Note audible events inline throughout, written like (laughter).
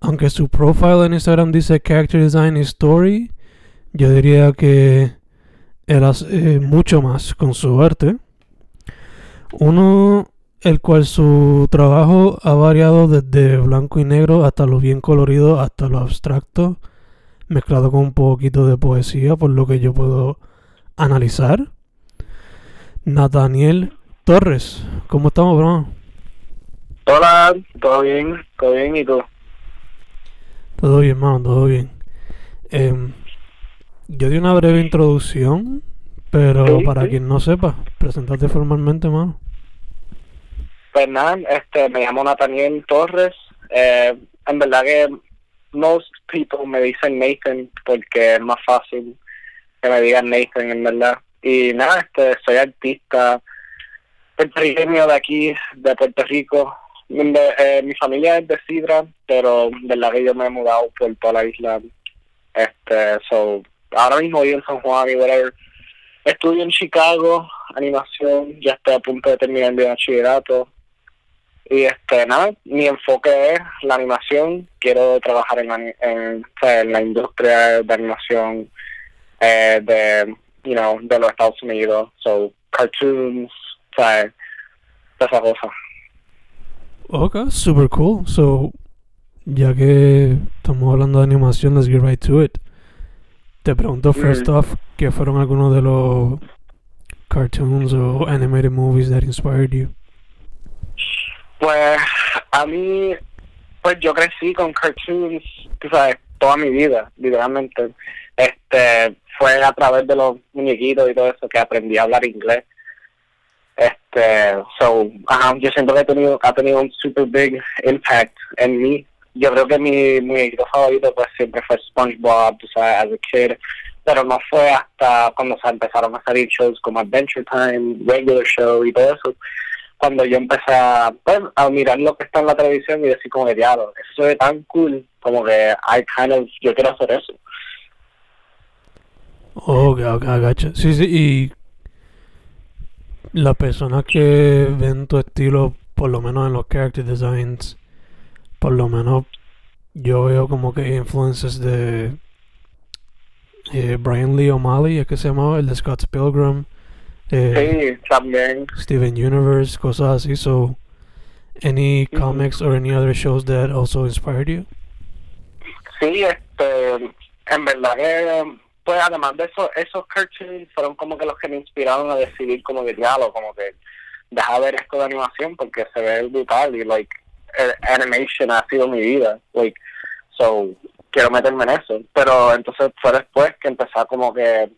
aunque su profile en Instagram dice Character Design Story, yo diría que él hace mucho más con su arte. Uno, el cual su trabajo ha variado desde blanco y negro hasta lo bien colorido, hasta lo abstracto, mezclado con un poquito de poesía, por lo que yo puedo analizar. Nathaniel Torres, ¿cómo estamos, bro? Hola, todo bien, todo bien, ¿y tú? Todo bien, hermano, todo bien. Eh, yo di una breve introducción, pero Sí, para sí. quien no sepa, presentate formalmente, hermano. Pues nada, este, me llamo Nathaniel Torres. Eh, en verdad que most people me dicen Nathan porque es más fácil que me digan Nathan, en verdad. Y nada, este, soy artista puertorriqueño de aquí, de Puerto Rico. De- eh, mi familia es de Sidra, pero en verdad que yo me he mudado por toda la isla. Este, so, ahora mismo vivo en San Juan y whatever. Estudio en Chicago, animación, ya estoy a punto de terminar mi bachillerato. Y este, nada, mi enfoque es la animación. Quiero trabajar en, en, en la industria de animación eh, de, you know, de los Estados Unidos. So, cartoons, toda esa cosa. Ok, super cool. So, ya que estamos hablando de animación, let's get right to it. Te pregunto first Mm. off, ¿qué fueron algunos de los cartoons o animated movies that inspired you? Pues a mí, pues yo crecí con cartoons, tú sabes, toda mi vida, literalmente. Este, fue a través de los muñequitos y todo eso que aprendí a hablar inglés. Este, so, ajá, yo siento que ha tenido, ha tenido un super big impact en mí. Yo creo que mi muñequito favorito pues siempre fue SpongeBob, tú sabes, as a kid. Pero no fue hasta cuando se empezaron a salir shows como Adventure Time, Regular Show y todo eso, cuando yo empecé a, pues, mirar lo que está en la televisión y decir como que eso es tan cool, como que I kind of, yo quiero hacer eso. Ok, ok, gacha. Sí, sí, y las personas que ven tu estilo, por lo menos en los character designs, por lo menos yo veo como que influences de eh, Brian Lee O'Malley, es que se llamaba, el de Scott's Pilgrim, eh, Sí, también. Steven Universe, cosas así. So, any comics or any other shows that also inspired you? Sí, este, en verdad que, pues además de eso, esos cartoons fueron como que los que me inspiraron a decidir como que diablo, como que deja ver esto de animación porque se ve brutal y like animation ha sido mi vida, like so quiero meterme en eso, pero entonces fue después que empecé a como que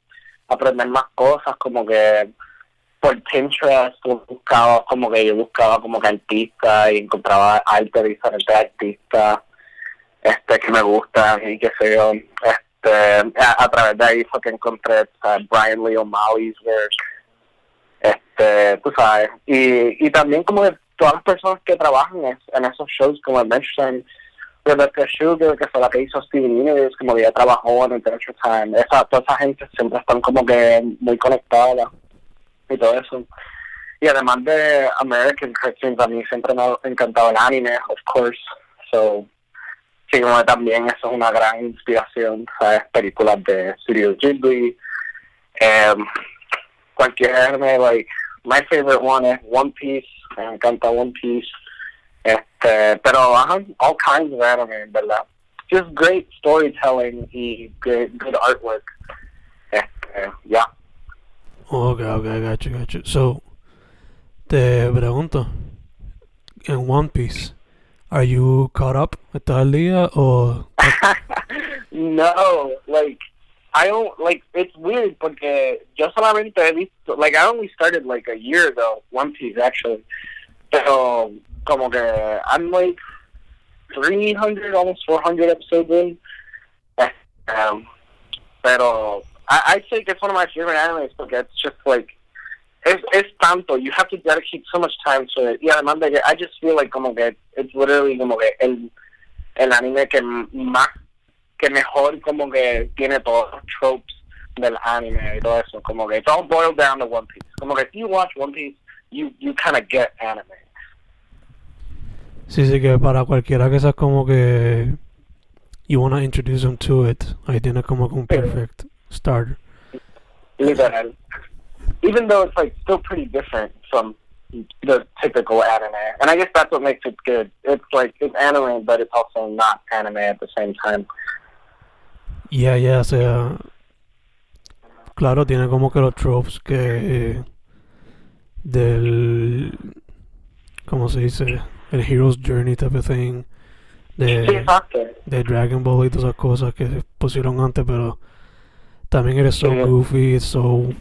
aprender más cosas, como que por Pinterest buscaba como que yo buscaba como que artistas y encontraba arte de diferentes artistas este que me gustan y qué sé yo a, a través de ahí fue que encontré Brian Lee O'Malley's work este tú sabes y, y también como que todas las personas que trabajan en, en esos shows como Time Rebecca Sugar, que fue la que hizo Steven Universe, como que ella trabajó en Adventure Time. Esa, toda esa gente siempre están como que muy conectadas y todo eso. Y además de American cartoons, a mí siempre me ha encantado el anime, of course. So, sí, también eso es una gran inspiración, ¿sabes? Películas de Studio Ghibli. Um, cualquier anime, like, my favorite one is One Piece. Me encanta One Piece. Este, pero, ajá, all kinds of anime, ¿verdad? Just great storytelling y good, good artwork. Este, yeah. Okay, okay, got you, got you. So, te pregunto, en One Piece, are you caught up? ¿Estás al día o...? no, like, I don't, like, it's weird porque visto, like, I only started, like, a year ago, One Piece, actually. Pero, como que, I'm, like, 300, almost 400 episodes in. Um, pero, I, I'd say it's one of my favorite animes porque it's just, like, it's, it's tanto. You have to dedicate so much time to it. Y además de que I just feel like como que it's literally como que el, el anime que más, que mejor como que tiene todos los tropes del anime y todo eso. Como que it's all boiled down to One Piece. Como que if you watch One Piece, you, you kind of get anime. Sí, sí, que para cualquiera que sea como que you wanna introduce them to it, ahí tiene como que un perfect starter. Literal. Even though it's like still pretty different from the typical anime. And I guess that's what makes it good. It's like it's anime but it's also not anime at the same time. Yeah, yeah, o sea, claro, tiene como que los tropes que eh, del, ¿cómo se dice? El hero's journey type of thing. De, de Dragon Ball y todas esas cosas que se pusieron antes, pero también eres so goofy, it's so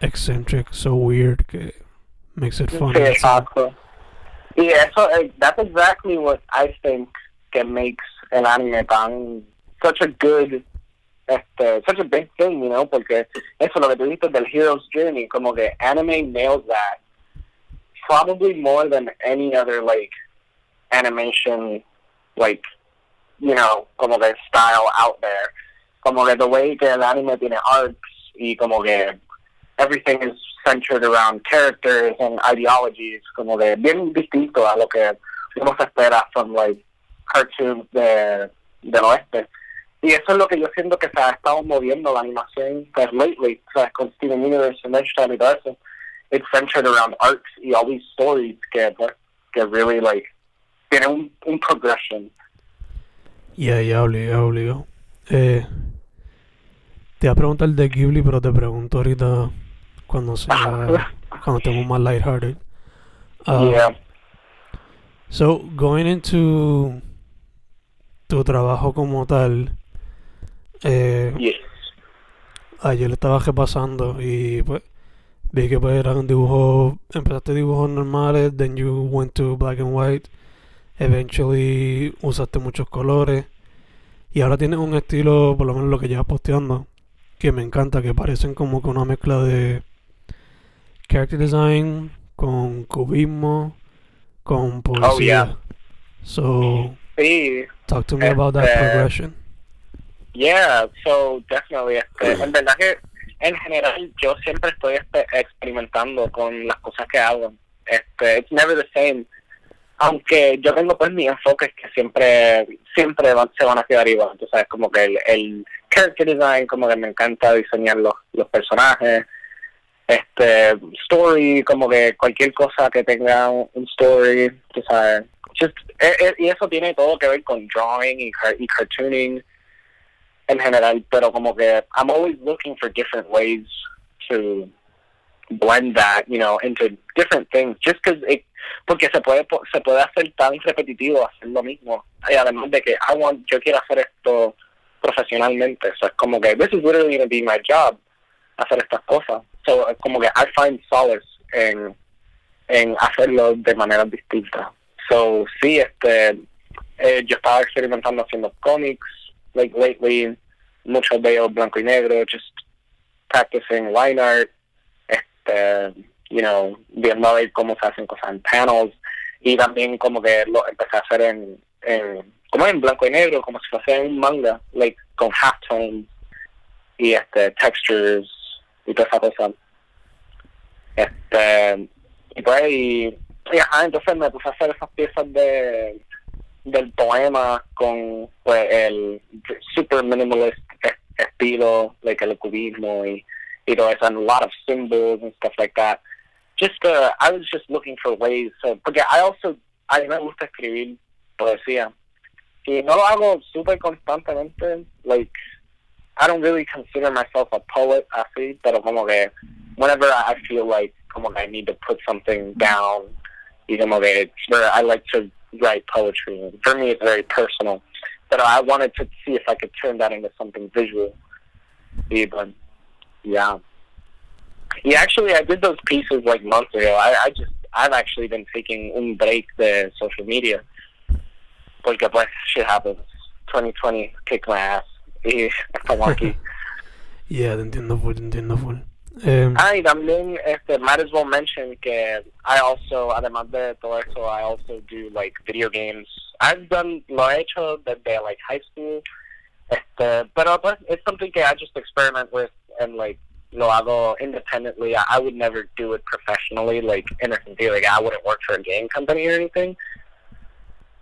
eccentric, so weird makes it funny. Yeah, eso, eh, that's exactly what I think que makes an anime tan such a good este, such a big thing, you know, porque eso lo que tú dices del hero's journey, como que anime nails that probably more than any other like animation like you know, como que style out there. Como que the way que el anime tiene arcs y como que everything is centered around characters and ideologies, como que bien distinto a lo que uno se espera from like cartoons de, del oeste. Y eso es lo que yo siento que se ha estado moviendo la animación pues, lately, o con Steven Universe and Adventure Time y todo eso. It's centered around arcs y all these stories que, pues, que really like tienen un, un progression. Yeah, yeah, obligado, obligado. Eh, te iba a preguntar de Ghibli, pero te pregunto ahorita cuando sea, cuando estemos más lighthearted. Uh, yeah. So, going into tu trabajo como tal, eh, Yes. ayer le estaba repasando y pues vi que pues eran dibujos, empezaste dibujos normales, then you went to black and white, eventually usaste muchos colores y ahora tienes un estilo, por lo menos lo que llevas posteando, que me encanta, que parecen como que una mezcla de character design con cubismo, con poesía. Oh, yeah. So, Sí, talk to me about that Este, progression. Yeah, so definitely. Este, en verdad que en general yo siempre estoy este, experimentando con las cosas que hago. Este, it's never the same. Aunque yo tengo pues mis enfoques que siempre siempre van- se van a quedar igual. Tú sabes, como que el, el character design, como que me encanta diseñar los, los personajes. Este, story, como que cualquier cosa que tenga un story, tú sabes. Just, eh, y eso tiene todo que ver con drawing y, y cartooning en general, pero como que I'm always looking for different ways to blend that, you know, into different things, just because porque se puede se puede hacer tan repetitivo hacer lo mismo, y además de que I want, yo quiero hacer esto profesionalmente, so es como que this is literally going to be my job, hacer estas cosas, so como que I find solace en en hacerlo de manera distinta. So sí, este, eh, yo estaba experimentando haciendo cómics, like lately, mucho veo blanco y negro, just practicing line art, este, you know, viendo a ver cómo se hacen cosas en panels, y también como que lo empecé a hacer en, en como en blanco y negro, como si fuese un manga, like con halftones y este textures y toda esa cosa. Este, y pues, y, y entonces me puse a hacer esas piezas de del poema con pues el super minimalist e- estilo, like el cubismo y, y todo eso, a lot of symbols and stuff like that. Just, uh, I was just looking for ways, to, porque I also, a mí me gusta escribir poesía. Y no lo hago super constantemente, like, I don't really consider myself a poet así, pero como que whenever I feel like como que I need to put something down, y como que where I like to write poetry. For me, it's very personal. But I wanted to see if I could turn that into something visual. Yeah, but yeah. Yeah, actually, I did those pieces like months ago. I, I just, I've actually been taking un break the social media. Porque pues, shit happens. 2020 kicked my ass. (laughs) Y estamos aquí. (laughs) Yeah, te entiendo full, te entiendo full. Um, Ah, y también, este, might as well mention que I also, además de todo eso, I also do, like, video games. I've done, lo he hecho desde, like, high school. Este, pero, pues, it's something que I just experiment with and, like, lo hago independently. I, I would never do it professionally, like, in a sentido, like, I wouldn't work for a game company or anything.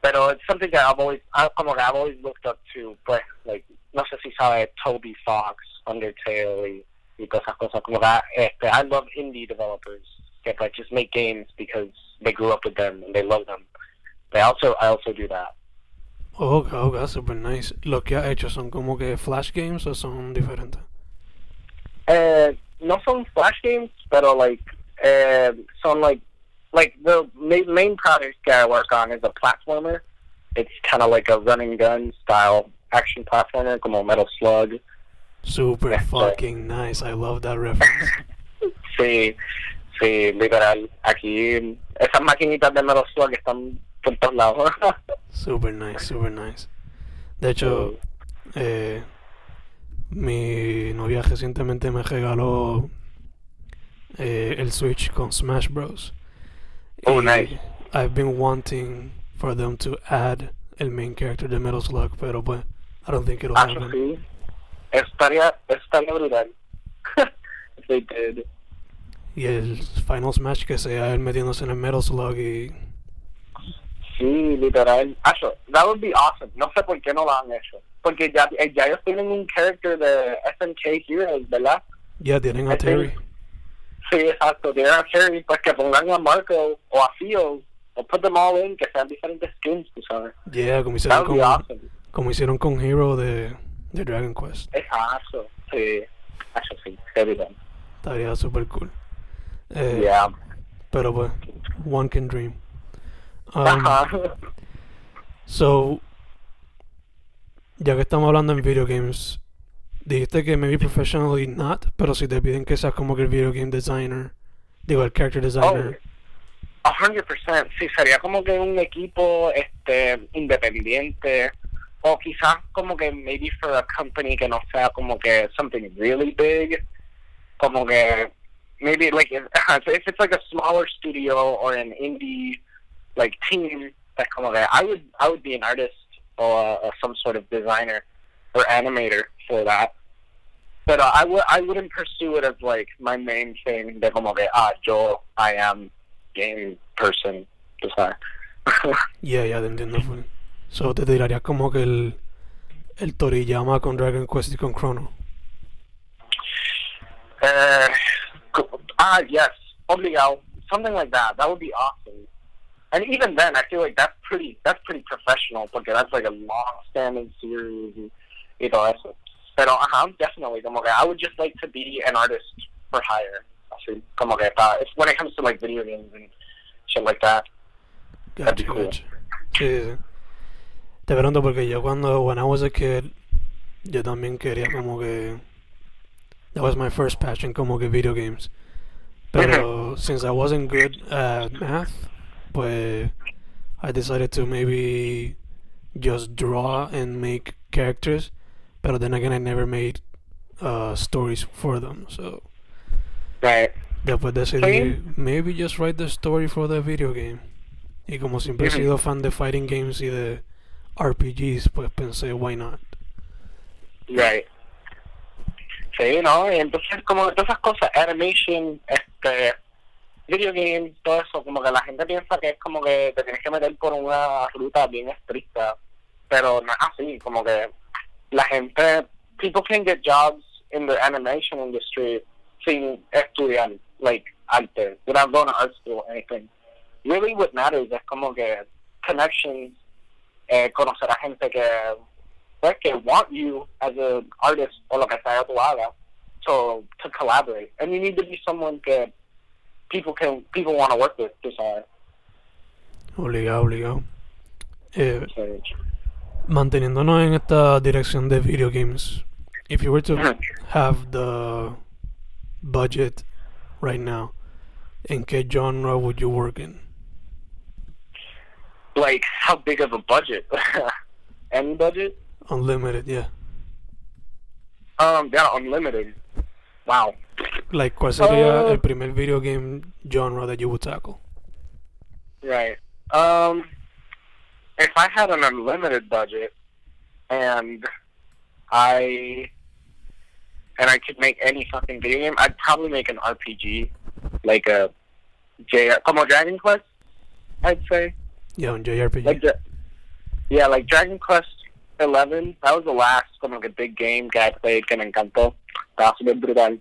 Pero it's something that I've always, I, como que I've always looked up to, pues, like, no sé si sabe Toby Fox, Undertale y y todas esas cosas como que este, I love indie developers que like just make games because they grew up with them and they love them. I also I also do that. oh, ok, ok, super nice. Lo que has hecho son como que flash games o son diferentes? Uh, no son flash games, pero like uh, son like like the main, main project that I work on is a platformer. It's kind of like a running gun style action platformer, como Metal Slug. Super Este- fucking nice. I love that reference. (laughs) Sí, sí, literal. Aquí esas maquinitas de Metal Slug están por todos lados. (laughs) Super nice, super nice. De hecho, eh, mi novia recientemente me regaló eh, el Switch con Smash Bros. Oh, Y nice. I've been wanting for them to add el main character de Metal Slug, pero pues, I don't think it'll eso happen. sí. Estaría, estaría brutal. (laughs) they did. Y el Final Smash que sea él metiéndose en el Metal Slug y... Sí, literal. Acho, that would be awesome. No sé por qué no lo han hecho. Porque ya, eh, ya ellos tienen un character de SNK Heroes, ¿verdad? Ya tienen a Terry. Sí, exacto. Tienen a Terry, pues que pongan a Marco o a Field, o put them all in, que sean diferentes skins, tú sabes. Yeah, como That hicieron would be con, awesome. Como hicieron con Hero de, de Dragon Quest. Exacto. Sí. Acho, sí. Heavy then. Estaría super cool. Eh, Yeah. Pero pues, one can dream. Um, Ajá. so, ya que estamos hablando en video games, dijiste que maybe professionally not, pero si te piden que seas como que el video game designer, digo, el character designer. Hundred percent, sí, sería como que un equipo este independiente o quizás como que maybe for a company que no sea como que something really big, como que maybe like if, (laughs) if it's like a smaller studio or an indie like team, that's como que I would I would be an artist or some sort of designer or animator for that. But uh, I would I wouldn't pursue it as like my main thing. De como que ah yo I am game person. (laughs) Yeah, te entiendo full. So, te tirarías como que el, el Toriyama con Dragon Quest y con Chrono. uh, ah yes, obligado. Something like that. That would be awesome. And even then, I feel like that's pretty that's pretty professional because that's like a long-standing series y, y todo eso. Pero ajá, definitely como que I would just like to be an artist for hire. Así, como que pa, it's when it comes to like video games and shit like that. That'd be cool. gotcha. Sí. Te pregunto porque yo cuando, when I was a kid, yo también quería como que... That was my first passion, como que video games. Pero since I wasn't good at math, pues I decided to maybe just draw and make characters. But then again, I never made uh, stories for them. So Right. después decidí, Sí. maybe just write the story for the video game. Y como siempre he sido fan de fighting games y de RPGs, pues pensé, why not? Right. Sí, ¿no? Entonces como todas esas cosas, animation, este, video games, todo eso, como que la gente piensa que es como que te tienes que meter por una ruta bien estricta, pero no es así, como que la gente, people can get jobs in the animation industry sin estudiar, like, arte, without going to art school or anything. Really what matters es como que connections, eh, conocer a gente que pues, que want you as an artist o lo que sea tu haga to to collaborate. And you need to be someone que people can people want to work with. Tú sabes. Obligado, obligado. Eh, So, manteniéndonos en esta dirección de video games, if you were to have the budget right now, ¿en qué genre would you work in? Like how big of a budget? (laughs) Any budget? Unlimited, yeah. Um, yeah, unlimited. Wow. Like, ¿cuál sería Uh, el primer video game genre that you would tackle? Right. Um, if I had an unlimited budget and I and I could make any fucking video game, I'd probably make an RPG, like a J, como Dragon Quest, I'd say. Yeah, un JRPG. Like the, yeah, like Dragon Quest Eleven. That was the last like a big game I played que me encantó. Estaba brutal.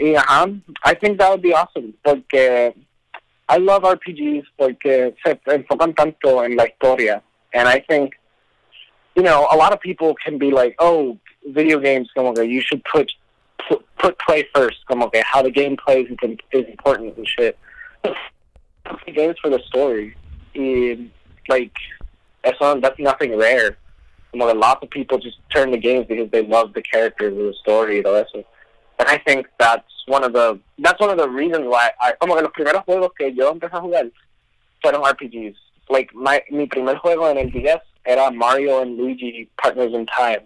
Y ajá, I think that would be awesome porque I love RPGs porque se enfocan tanto en la historia, and I think you know a lot of people can be like, oh, video games como que you should put put, play first, como que how the game plays is, is important and shit. Play games for the story. Like eso that's nothing rare. Como that lots of people just turn to games because they love the characters and the story todo eso. And I think that's one of the that's one of the reasons why I como que los primeros juegos que yo empecé a jugar fueron RPGs. Like my mi primer juego en el 10 era Mario and Luigi Partners in Time.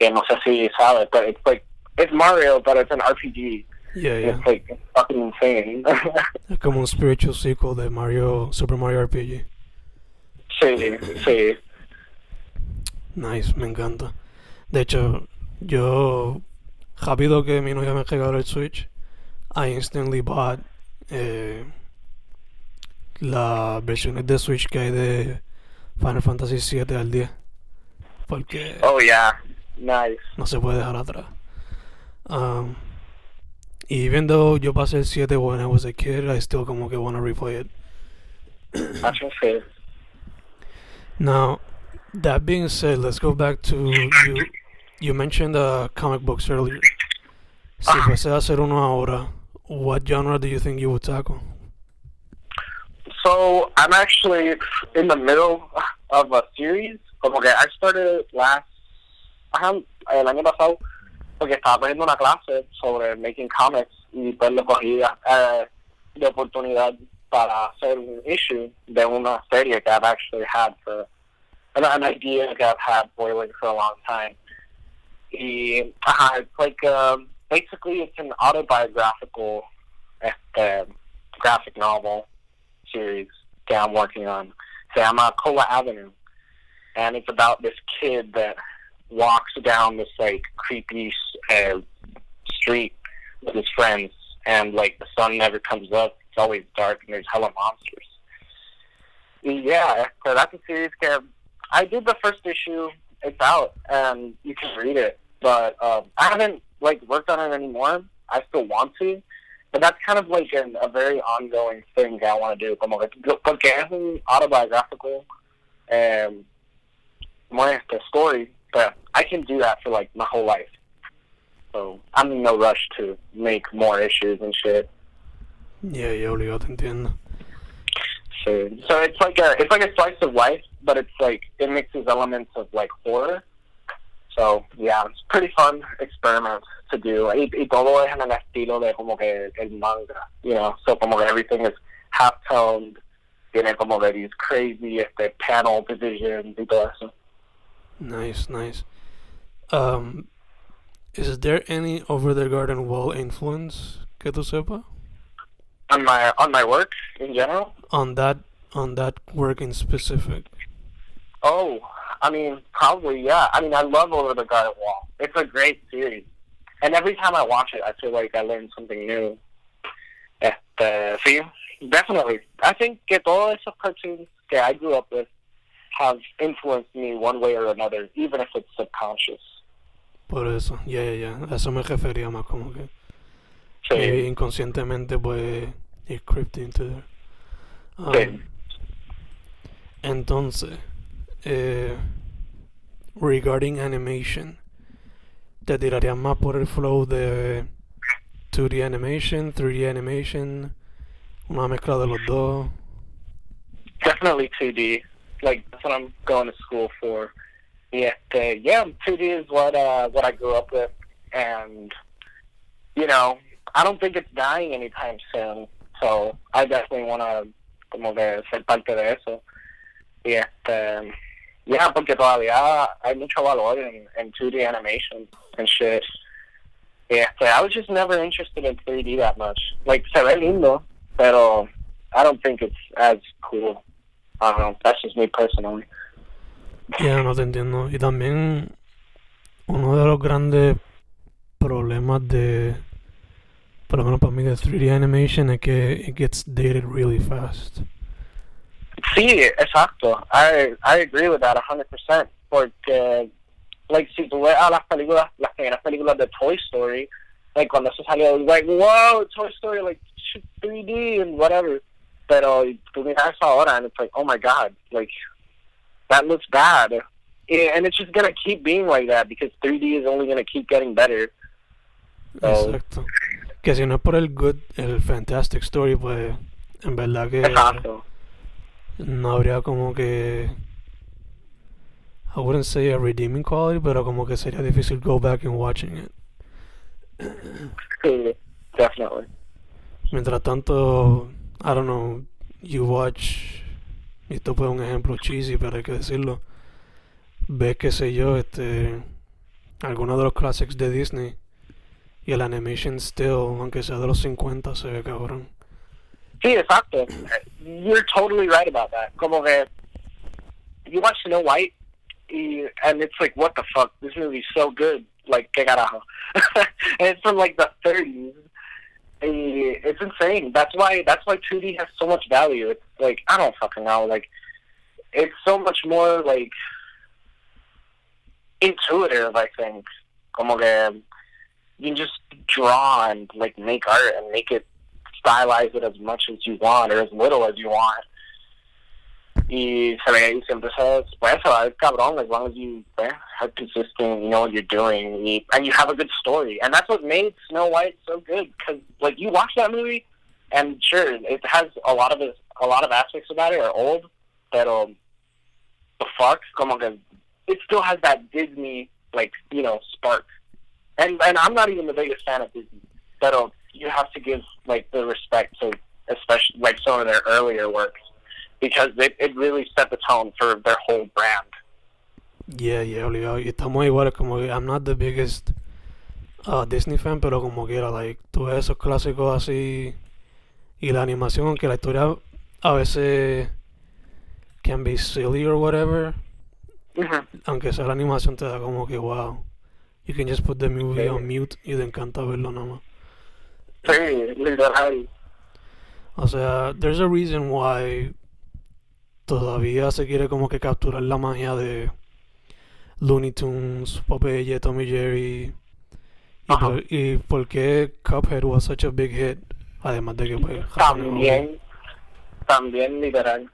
Que no sé si sabes, but it's like it's Mario, but it's an RPG. Yeah, yeah. It's like fucking insane. (laughs) Como un spiritual sequel de Mario, Super Mario RPG. Sí, sí. Nice, me encanta. De hecho, yo, rápido que mi novia me regaló el Switch, I instantly bought eh, las versiones de Switch que hay de Final Fantasy 7 al 10. Porque Oh yeah, nice. no se puede dejar atrás. Um, y even though yo pasé el 7 when I was a kid, I still como que wanna replay it. Just it. Now, that being said, let's go back to you. You mentioned uh, comic books earlier. Si fuese a hacer uno ahora, what genre do you think you would tackle? So I'm actually in the middle of a series. Como que I started last, ajá, el año pasado, porque estaba cogiendo una clase sobre making comics y pues lo cogí eh, de oportunidad para hacer un issue de una serie que I've actually had for an, an idea that I've had boiling for a long time. Y ajá, it's like um, basically it's an autobiographical este, graphic novel series that I'm working on. Se llama Cola Avenue. And it's about this kid that walks down this like creepy uh, street with his friends and like the sun never comes up. Always dark and there's hella monsters. Yeah, so that's a series that I did the first issue. It's out and you can read it, but um, I haven't like worked on it anymore. I still want to, but that's kind of like an, a very ongoing thing I want to do. Como que, autobiographical um, more este story, but I can do that for like my whole life. So I'm in no rush to make more issues and shit. Yeah, yeah, obligado, te entiendo. So, so it's like a it's like a slice of life, but it's like it mixes elements of like horror. So yeah, it's a pretty fun experiment to do. Y, y todo es en el estilo de como que el manga, you know. So como que everything is half toned, tiene como que these crazy este panel divisions y todo eso. Nice, nice. Um, is there any Over the Garden Wall influence que tú sepa? On my on my work in general. On that, on that work in specific. Oh, I mean, probably, yeah. I mean, I love Over the Garden Wall. It's a great series. And every time I watch it, I feel like I learn something new. Este, sí, definitely. I think que todos esos cartoons que I grew up with have influenced me one way or another, even if it's subconscious. Por eso, yeah, yeah. A eso me refería más como que Sí. maybe inconscientemente pues it crept into there. Um, Sí. Entonces, eh, regarding animation, ¿te tirarías más por el flow de 2D animation, 3D animation, una mezcla de los dos? Definitely 2D. Like that's what I'm going to school for. Yeah, uh, yeah, 2D is what uh, what I grew up with, and you know, I don't think it's dying anytime soon. So I definitely want to como que ser parte de eso. Y este, yeah, porque todavía hay mucho valor en, en 2D animation and shit. Yeah, so I was just never interested in 3D that much. Like, se ve lindo, pero I don't think it's as cool. I don't know. That's just me personally. Yeah, no te entiendo. Y también uno de los grandes problemas de, lo menos para mí, de 3D animation es que it gets dated really fast. Sí, exacto. I I agree with that a hundred percent. Porque, like, si tú ves a las películas, las primeras películas de Toy Story, like cuando eso salió, like, wow, Toy Story, like, 3D and whatever. Pero tú miras ahora and it's like, oh my god, like, that looks bad. And it's just gonna keep being like that because 3D is only gonna keep getting better. So, Exacto. Que si no es por el good, el fantastic story, pues en verdad que exacto. no habría como que I wouldn't say a redeeming quality, pero como que sería difícil go back and watching it. Sí, definitely. Mientras tanto, I don't know, you watch, y esto fue un ejemplo cheesy, pero hay que decirlo, ves, qué sé yo, este, algunos de los classics de Disney, y el animation still, aunque sea de los 50, se ve cabrón. Sí, exacto. You're totally right about that. Como que you watch Snow White, y, and it's like, what the fuck? This movie's so good. Like, que carajo. (laughs) and it's from like the 30s. Y It's insane. That's why. That's why 2D has so much value. It's like I don't fucking know. Like, it's so much more like intuitive. I think. Como que you can just draw and like make art and make it stylize it as much as you want or as little as you want. Y se ve y siempre se puede es cabrón as long as you eh, are consistent, you know what you're doing, y, and you have a good story. And that's what made Snow White so good because like you watch that movie, and sure it has a lot of a lot of aspects about it are old, but um, the fuck, como que it still has that Disney like you know spark. And and I'm not even the biggest fan of Disney, but you have to give like the respect to especially like some of their earlier works because it it really set the tone for their whole brand. Yeah, yeah, obligado. Y estamos iguales, como que I'm not the biggest uh, Disney fan, pero como quiera, like, tú ves esos clásicos así y la animación, aunque la historia a veces can be silly or whatever, aunque sea la animación te da como que wow. You can just put the movie Sí. on mute y te encanta verlo nada más. Sí, literal. O sea, there's a reason why todavía se quiere como que capturar la magia de Looney Tunes, Popeye, Tommy Jerry. Y, por, y por qué Cuphead was such a big hit. Además de que pues También, también literal.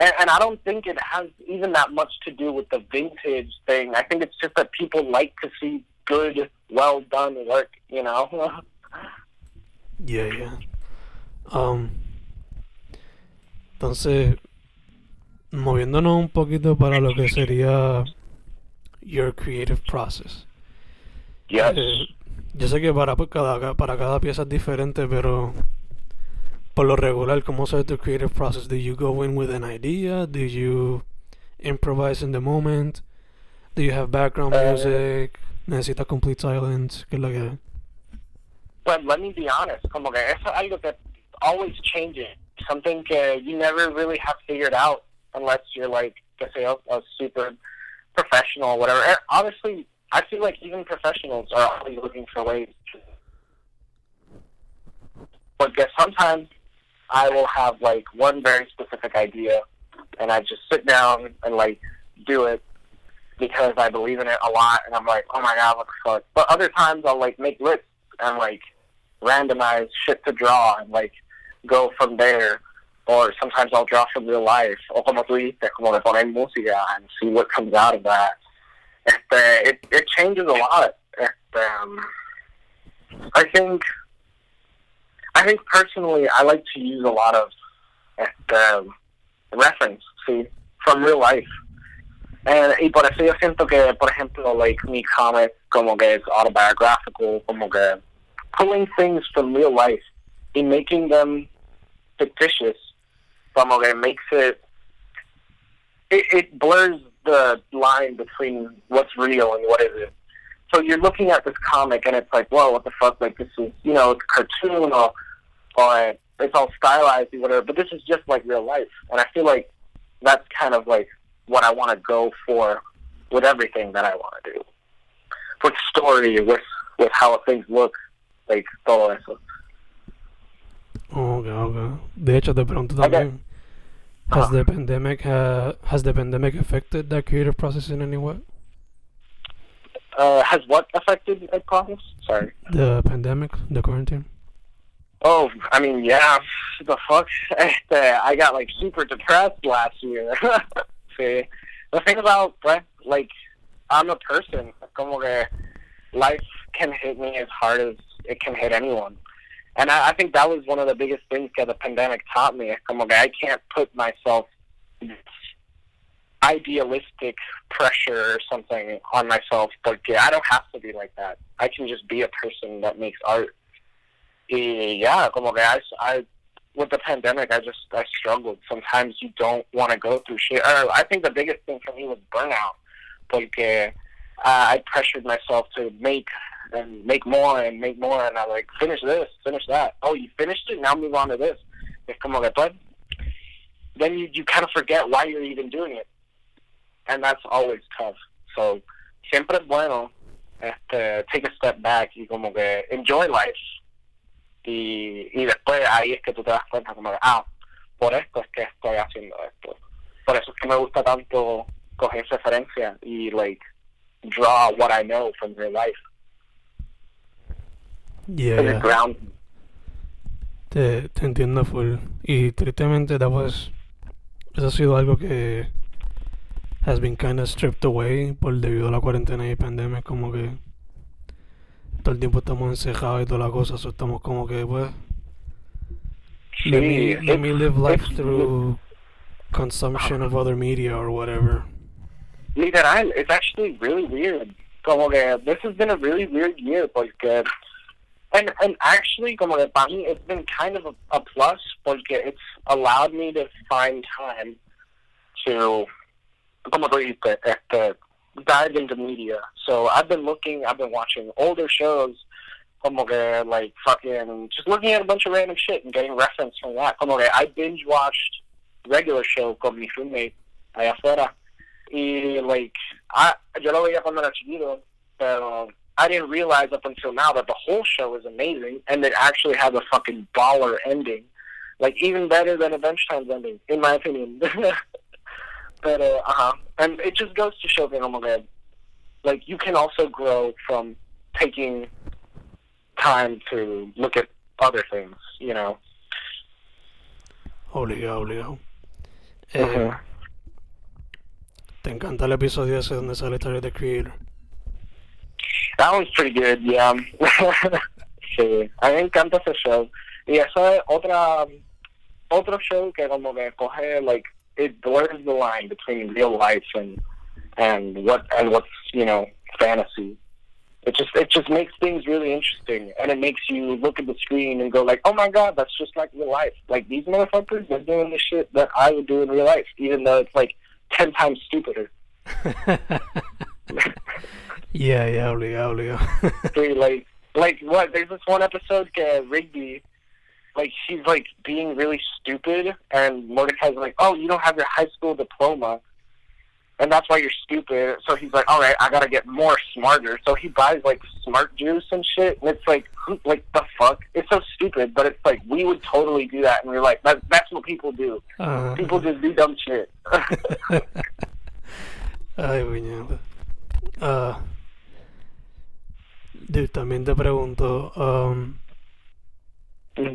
And, and I don't think it has even that much to do with the vintage thing. I think it's just that people like to see good, well done work, you know? (laughs) Yeah, yeah. Um, entonces, moviéndonos un poquito para lo que sería your creative process. yes. Eh, yo sé que para cada, para cada pieza es diferente, pero por lo regular, ¿cómo es tu creative process? Do you go in with an idea? Do you improvise in the moment? Do you have background Eh. music? ¿Necesitas complete silence? ¿Qué es lo que But let me be honest, como que eso es algo que always changing. Something que you never really have figured out unless you're like, que sé yo, a super professional or whatever. And honestly, I feel like even professionals are always looking for ways to. But guess sometimes I will have like one very specific idea, and I just sit down and like do it because I believe in it a lot, and I'm like, oh my god, what the fuck. But other times I'll like make lists and like randomize shit to draw and like go from there. Or sometimes I'll draw from real life, o como tú dices, como de poner música and see what comes out of that. Este, it it changes a lot. Este, um, I think I think personally I like to use a lot of eh, este, reference, see, from real life. And, y por eso yo siento que, por ejemplo, like mi comic como que es autobiographical, como que pulling things from real life and making them fictitious, como que makes it, it, it blurs the line between what's real and what isn't. So you're looking at this comic and it's like, whoa, what the fuck? Like this is, you know, it's a cartoon or, it's all stylized or whatever. But this is just like real life, and I feel like that's kind of like what I want to go for with everything that I want to do, with story, with with how things look, like todo eso. Okay, okay. De hecho, te pregunto también. Has Uh-huh. the pandemic uh, has the pandemic affected that creative process in any way? Uh, has what affected the process? Sorry. The pandemic, the quarantine. Oh, I mean, yeah. The fuck? (laughs) I got like super depressed last year. (laughs) See, the thing about like, I'm a person. Como que life can hit me as hard as it can hit anyone, and I, I think that was one of the biggest things that the pandemic taught me. Como que I can't put myself idealistic pressure or something on myself, but yeah, I don't have to be like that. I can just be a person that makes art. Yeah, como que I, I, with the pandemic, I just, I struggled. Sometimes you don't want to go through shit. I think the biggest thing for me was burnout. Porque uh, I pressured myself to make and make more and make more, and I like finish this, finish that. Oh, you finished it? Now move on to this. Es como que pues, then you you kind of forget why you're even doing it, and that's always tough. So siempre es bueno este, take a step back y como que enjoy life. Y, y después ahí es que tú te das cuenta como que, ah, por esto es que estoy haciendo esto. Por eso es que me gusta tanto coger referencia y like draw what I know from real life. Yeah, me. Te, te entiendo full. Y tristemente, that was, eso ha sido algo que has been kind of stripped away por debido a la cuarentena y pandemia. Como que todo el tiempo estamos encerrados y toda la cosa. So estamos como que, pues, let me, Sí, let me live life through consumption of other media or whatever. Literal, it's actually really weird. Como que this has been a really weird year porque and and actually como que para mí it's been kind of a, a plus porque it's allowed me to find time to como tú dijiste, este, dive into media. So I've been looking, I've been watching older shows como que like fucking just looking at a bunch of random shit and getting reference from that. Como que I binge watched regular show con mi roommate allá afuera like I yo lo veía cuando era chiquito, pero I didn't realize up until now that the whole show is amazing and it actually has a fucking baller ending, like even better than Adventure Time's ending, in my opinion. (laughs) but uh huh, and it just goes to show that oh my god, like you can also grow from taking time to look at other things, you know. Obligado, obligado. Eh, Ujú. ¿Te encanta el episodio ese donde sale Tyler the Creator? That one's pretty good, yeah. (laughs) sí, a mí me encanta ese show. Y eso es otra, otro show que como que coge, like, it blurs the line between real life and, and what, and what's, you know, fantasy. It just, it just makes things really interesting. And it makes you look at the screen and go like, oh my god, that's just like real life. Like, these motherfuckers, they're doing the shit that I would do in real life, even though it's like ten times stupider. (laughs) yeah, yeah, obligado, obligado. Dude, like, like what? There's this one episode, uh, Rigby, like she's like being really stupid, and Mordecai's like, "Oh, you don't have your high school diploma," and that's why you're stupid. So he's like, all right, I gotta get more smarter. So he buys like smart juice and shit, and it's like, who- like the fuck? It's so stupid, but it's like we would totally do that, and we're like, that, that's what people do. Ah. People just do dumb shit. (laughs) Ay, puñeta. Ah, dude, también te pregunto, um,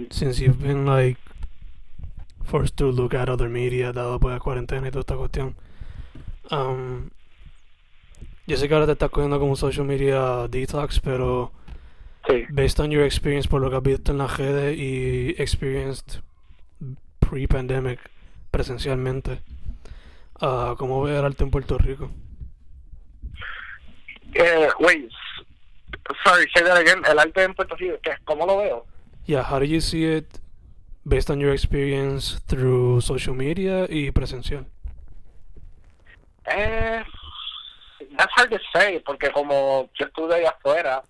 since you've been like forced to look at other media dado por la cuarentena y toda esta cuestión, um, yo sé que ahora te estás cogiendo como un social media detox, pero sí. based on your experience por lo que has visto en las redes y experienced pre-pandemic presencialmente, ah, ¿cómo ves el arte en Puerto Rico? Eh, wait, sorry, say that again. El arte en Puerto Rico. ¿cómo lo veo? Yeah, how do you see it based on your experience through social media y presencial? Eh, that's hard to say, porque como yo estuve allá afuera,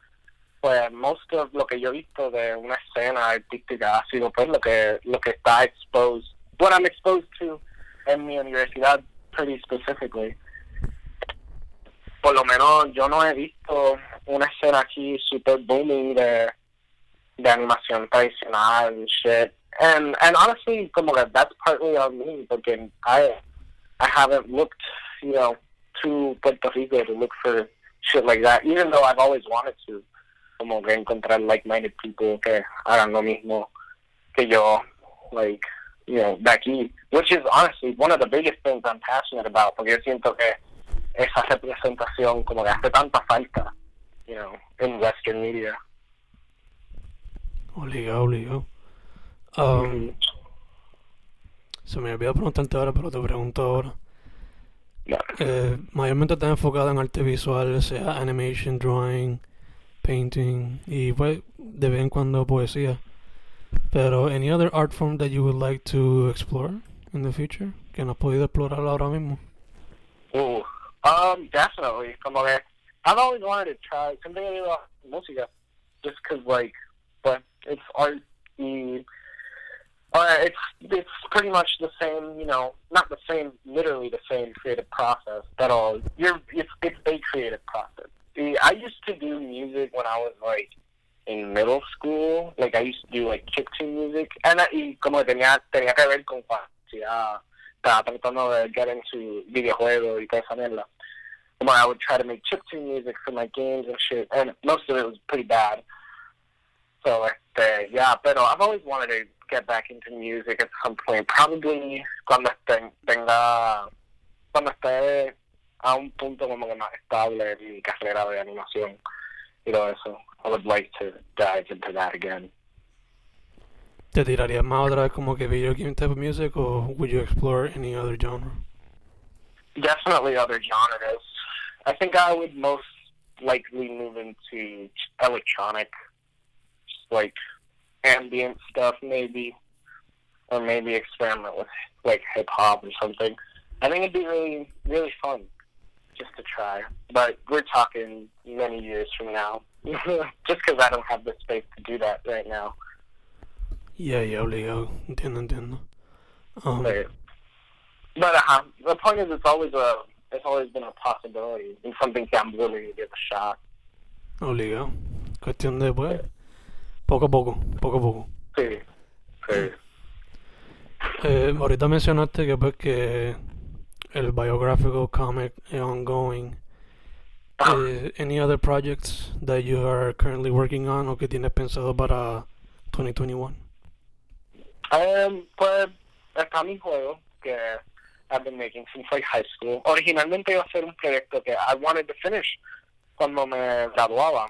pues most of lo que yo he visto de una escena artística ha sido pues lo que lo que está exposed, what I'm exposed to en mi universidad pretty specifically. Por lo menos yo no he visto una escena aquí super booming de de animación tradicional and shit. And and honestly, como que that's partly on me, porque I I haven't looked, you know, to Puerto Rico to look for shit like that, even though I've always wanted to. Como que encontrar like-minded people que hagan lo mismo que yo, like, you know, de aquí. Which is honestly one of the biggest things I'm passionate about, porque siento que esa representación como que hace tanta falta, you know, in Western media. Obligado, obligado. Um, se me olvidó preguntarte ahora, pero te pregunto ahora. Eh, mayormente estás enfocado en arte visual, sea animation, drawing, painting y pues de vez en cuando poesía. Pero any other art form that you would like to explore in the future que no has podido explorar ahora mismo? Ooh, um, definitely. Como que I've always wanted to try something about música, just 'cause like, it's art. y- Uh, it's it's pretty much the same, you know, not the same, literally the same creative process, but all you're it's it's a creative process. See, I used to do music when I was like in middle school. Like I used to do like chiptune music, and I, como tenía tenía que ver con facilidad. Estaba tratando de get into videojuegos y toda esa mierda. Como I would try to make chiptune music for my games and shit, and most of it was pretty bad. So, este, yeah, pero I've always wanted to get back into music at some point. Probably cuando esté, tenga, cuando esté a un punto como que más estable en mi carrera de animación y todo eso. I would like to dive into that again. ¿Te tirarías más otra vez como que video game type of music o would you explore any other genre? Definitely other genres. I think I would most likely move into electronic, like ambient stuff, maybe, or maybe experiment with like hip hop or something. I think it'd be really, really fun just to try. But we're talking many years from now, (laughs) just because I don't have the space to do that right now. Yeah, yeah, obligado. Entiendo, entiendo. Um, But, but uh, the point is, it's always a, it's always been a possibility and something that I'm willing to give a shot. obligado. Cuestión de, pues, poco a poco, poco a poco. Sí, sí. Eh, ahorita mencionaste que pues que el biographical comic es ongoing. Eh, any other projects that you are currently working on o que tienes pensado para 2021? Um, pues está mi juego que I've been making since like high school. Originalmente iba a ser un proyecto que I wanted to finish cuando me graduaba.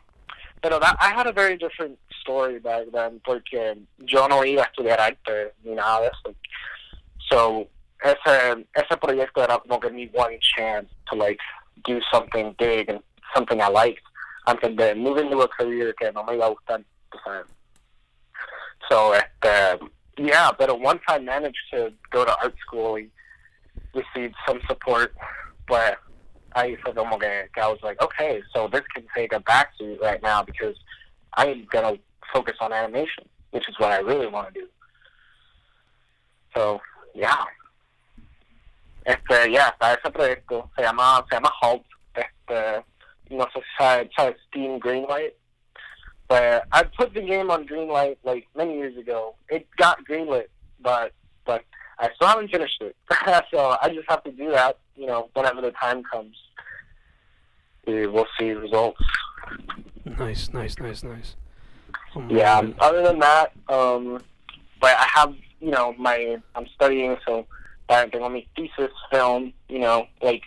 Pero that, I had a very different story back then porque yo no iba a estudiar arte ni nada de eso. So, ese, ese proyecto era como que mi one chance to like do something big and something I liked antes de move into a career que no me iba a gustar. So, este, yeah, but once I managed to go to art school and received some support, but I que, que I was like, okay, so this can take a backseat right now because I'm gonna focus on animation, which is what I really want to do. So, yeah. Este, ya, está ese proyecto. Se llama, se llama Halt. Este, no sé si sabes, Steam Greenlight. But I put the game on Greenlight like many years ago. It got greenlit, but but I still haven't finished it. (laughs) so I just have to do that, you know, whenever the time comes. We will see results. Nice, nice, nice, nice. Yeah. Other than that, um, but I have, you know, my I'm studying, so I tengo mi thesis film, you know, like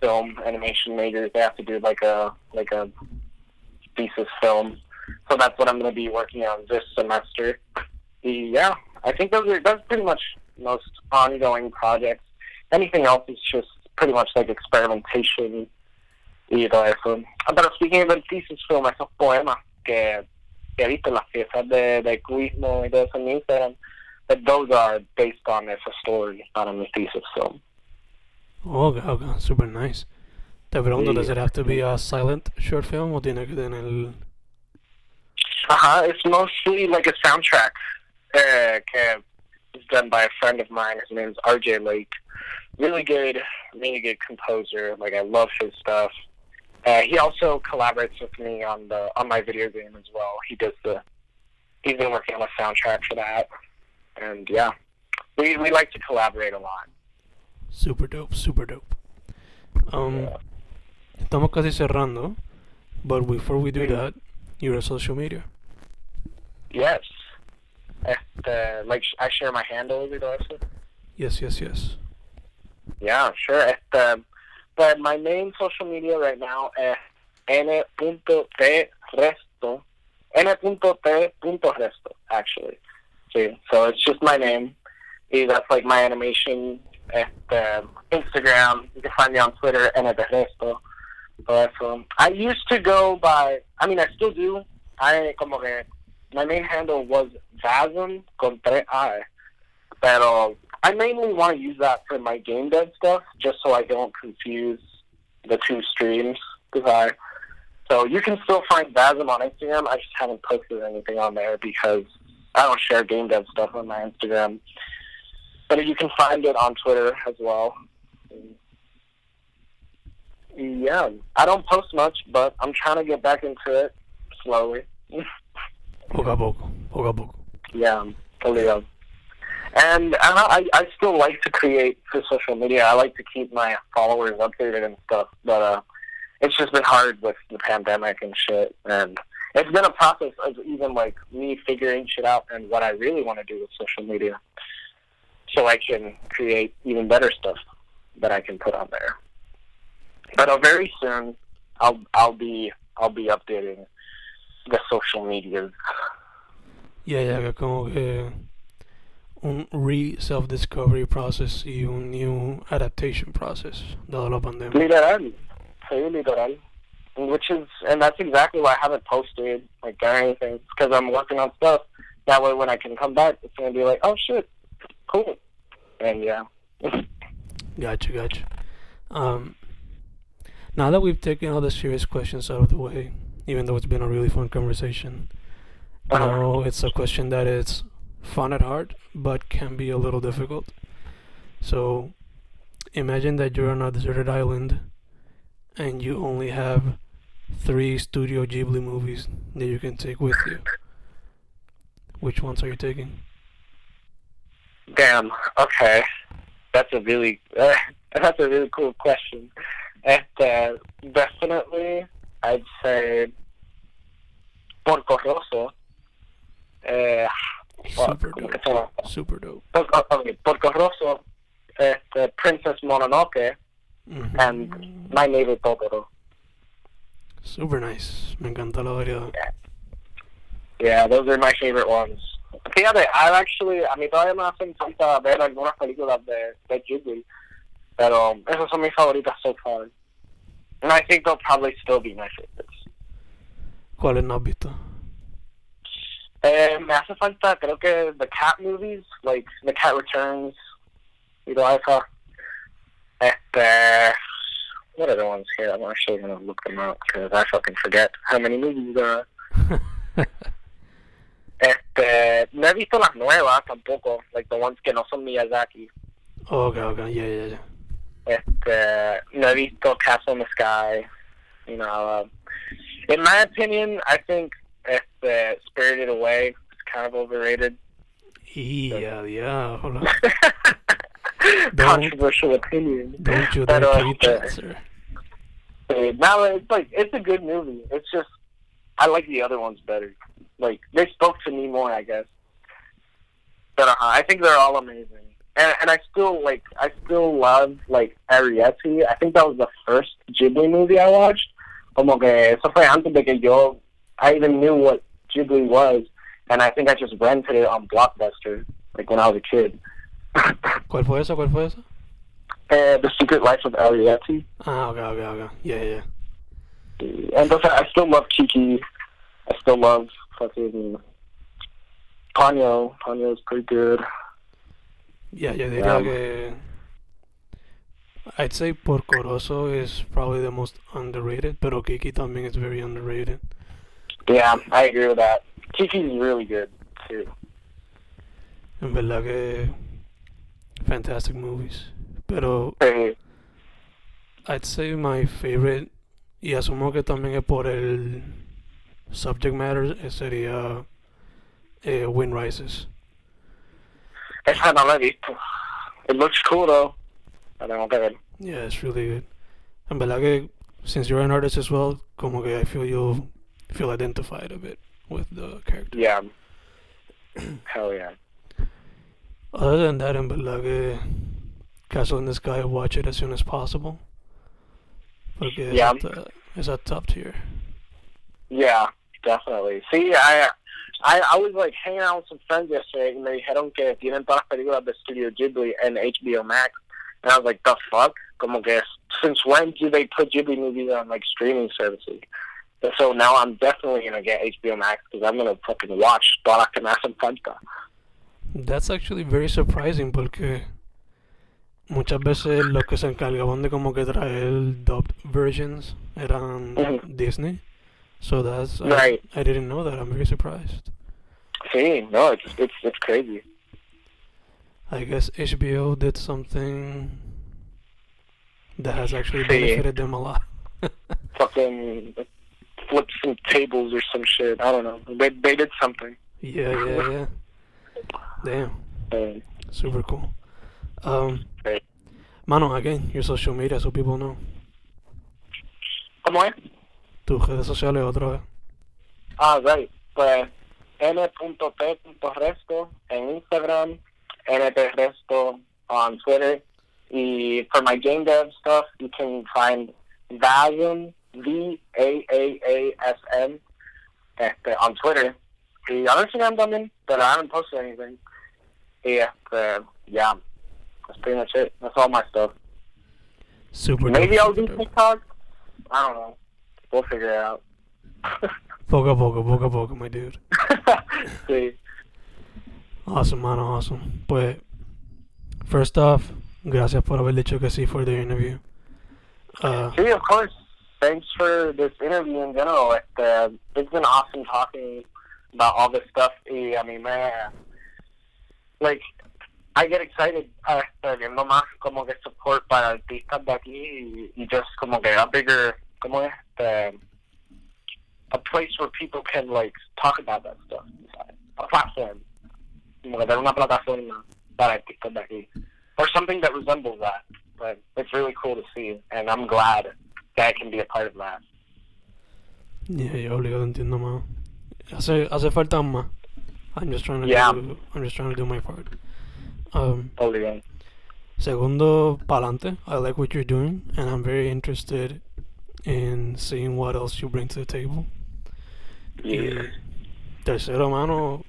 film animation majors. They have to do like a like a thesis film, so that's what I'm going to be working on this semester. Yeah, I think those are that's pretty much most ongoing projects. Anything else is just pretty much like experimentation. Y todo eso. Pero speaking of the thesis film, esos poemas que he visto en las piezas de, de cubismo y todo eso en Instagram, that those are based on esa story, not on the thesis film. Okay, okay, super nice. Te pregunto, does it have to be a silent short film o tiene que tener... Uh-huh, it's mostly like a soundtrack uh, que is done by a friend of mine. His name is RJ Lake. Really good, really good composer. Like I love his stuff. Uh, he also collaborates with me on the on my video game as well. He does the he's been working on a soundtrack for that, and yeah, we we like to collaborate a lot. Super dope, super dope. Um, Yeah. estamos casi cerrando, but before we do that, your social media. Yes, este, like I share my handles y todo eso. Yes, yes, yes. Yeah, sure. But my main social media right now is n.tresto. n.t.resto, actually. See, so it's just my name. That's like my animation. Este, Instagram. You can find me on Twitter, n.resto. But um, I used to go by, I mean, I still do. I, como que, my main handle was Vasm con tres. Pero I mainly want to use that for my game dev stuff, just so I don't confuse the two streams. Cause I, so you can still find Vasm on Instagram. I just haven't posted anything on there because I don't share game dev stuff on my Instagram. But you can find it on Twitter as well. Yeah, I don't post much, but I'm trying to get back into it slowly. (laughs) Poco a poco, poco a poco. Yeah, totally. And I, I still like to create for social media. I like to keep my followers updated and stuff, but uh, it's just been hard with the pandemic and shit. And it's been a process of even like me figuring shit out and what I really want to do with social media, so I can create even better stuff that I can put on there. But uh, very soon, I'll I'll be I'll be updating the social media. Yeah, yeah, como que un re-self-discovery process y un new adaptation process, dado la pandemia. Literal. Sí, literal. Which is, and that's exactly why I haven't posted, like, or anything, because I'm working on stuff. That way, when I can come back, it's going to be like, oh, shit, cool. And, yeah. (laughs) Gotcha, gotcha. Um, now that we've taken all the serious questions out of the way, even though it's been a really fun conversation, Uh-huh. now it's a question that is fun at heart, but can be a little difficult. So, imagine that you're on a deserted island, and you only have three Studio Ghibli movies that you can take with you. Which ones are you taking? Damn, okay. That's a really, uh, (laughs) that's a really cool question. And, uh, definitely, I'd say Porco Rosso. Uh, Super ¿cómo que dope. llama? Super dope. Porco, okay, uh, Porco uh, Rosso, este, Princess Mononoke, Mhm. and My Neighbor Totoro. Super nice. Me encanta la variedad. Yeah, those are my favorite ones. Fíjate, I've actually, a mí todavía me hacen falta ver algunas películas de, de Ghibli, pero esas son mis favoritas so far. And I think they'll probably still be my favorites. ¿Cuáles no has visto? Eh, me hace falta, creo que the cat movies, like The Cat Returns, y todo eso. Este, what are the ones here? I'm actually going to look them up because I fucking forget how many movies there are. (laughs) Este, no he visto las nuevas tampoco, like the ones que no son Miyazaki. Ok, ok, yeah, yeah, yeah. Este, no he visto Castle in the Sky. You know, uh, in my opinion, I think este, Spirited Away is kind of overrated. Yeah, diablo. (laughs) Controversial opinion. Don't you tweet that, sir. eh, it's like it's a good movie. It's just I like the other ones better. Like they spoke to me more, I guess. But uh, I think they're all amazing, and and I still like I still love like Arrietty. I think that was the first Ghibli movie I watched. Como que eso fue antes de que yo I even knew what Ghibli was, and I think I just rented it on Blockbuster like when I was a kid. (laughs) ¿Cuál fue eso? ¿Cuál fue eso? Uh, the Secret Life of Arrietty. Ah, ok, ok, ok. Yeah, yeah. And those, I still love Kiki. I still love fucking Ponyo. Ponyo is pretty good. Yeah, diría Yeah. que. I'd say Porco Rosso is probably the most underrated, pero Kiki también is very underrated. Yeah, I agree with that. Kiki is really good too. En verdad que. Fantastic movies. Pero Hey, I'd say my favorite, y asumo que también es por el subject matter, sería eh, Wind Rises. esa no la he visto. It looks cool though. I tengo que ver. Yeah, it's really good. En verdad que, since you're an artist as well, como que I feel you'll feel identified a bit with the character. Yeah. Hell yeah. Other than that, verdad que Castle in the Sky, watch it as soon as possible. Porque Yeah. at, it's at top tier. Yeah, definitely. See, I, I, I was like hanging out with some friends yesterday, and they dijeron que tienen todas las películas de Studio Ghibli and HBO Max, and I was like, the fuck? Como que since when do they put Ghibli movies on like streaming services? So now I'm definitely gonna get HBO Max because I'm gonna fucking watch todas las que me hacen falta. That's actually very surprising porque muchas veces los que se encargaban de como que traer dubbed versions eran Mhm. Disney. So that's Right. I, didn't know that. I'm very surprised. See, no, it's it's it's crazy. I guess HBO did something that has actually Sí. benefited them a lot. (laughs) Fucking flip some tables or some shit. I don't know. They they did something. yeah, yeah, yeah. Damn, Um, super cool. Um. Mano, again, your social media so people know. ¿Cómo es? Tus redes sociales otra vez. Ah, right. Pues n.t.resto en Instagram, ntresto on Twitter. Y for my game dev stuff, you can find Vaasm, V-A-A-A-S-M, este, on Twitter. Y on Instagram también, but I haven't posted anything. Y este, yeah, that's pretty much it. That's all my stuff. Super Maybe dope, I'll do. TikTok. I don't know. We'll figure it out. Poco a poco, poco a poco, my dude. (laughs) sí. Awesome, mano, awesome. Pues, first off, gracias por haber dicho que sí for the interview. Uh, See, of course. Thanks for this interview in general. It, uh, it's been awesome talking about all this stuff. I mean, man, like, I get excited uh, viendo más como que support para artistas de aquí y, just como que a bigger, como es, um, a place where people can like talk about that stuff. A platform. Como que tener una plataforma para artistas de aquí. Or something that resembles that. But it's really cool to see, and I'm glad that can be a part of that. yeah, yo obligado entiendo más. Hace, hace falta más. I'm just trying to Yeah. do, I'm just trying to do my part. Um, Totally. segundo, pa'lante. I like what you're doing, and I'm very interested in seeing what else you bring to the table. Yeah. Y tercero, mano,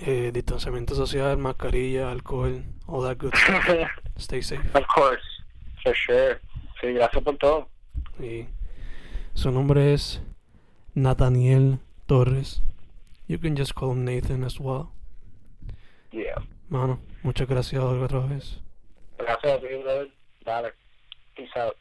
eh, distanciamiento social, mascarilla, alcohol, all that good stuff. (laughs) Stay safe. of course, for sure. Sí, gracias por todo. Y su nombre es Nathaniel Torres. You can just call him Nathan as well. Yeah. Mano, muchas gracias otra vez. Gracias a ti, brother. Dale. Peace out.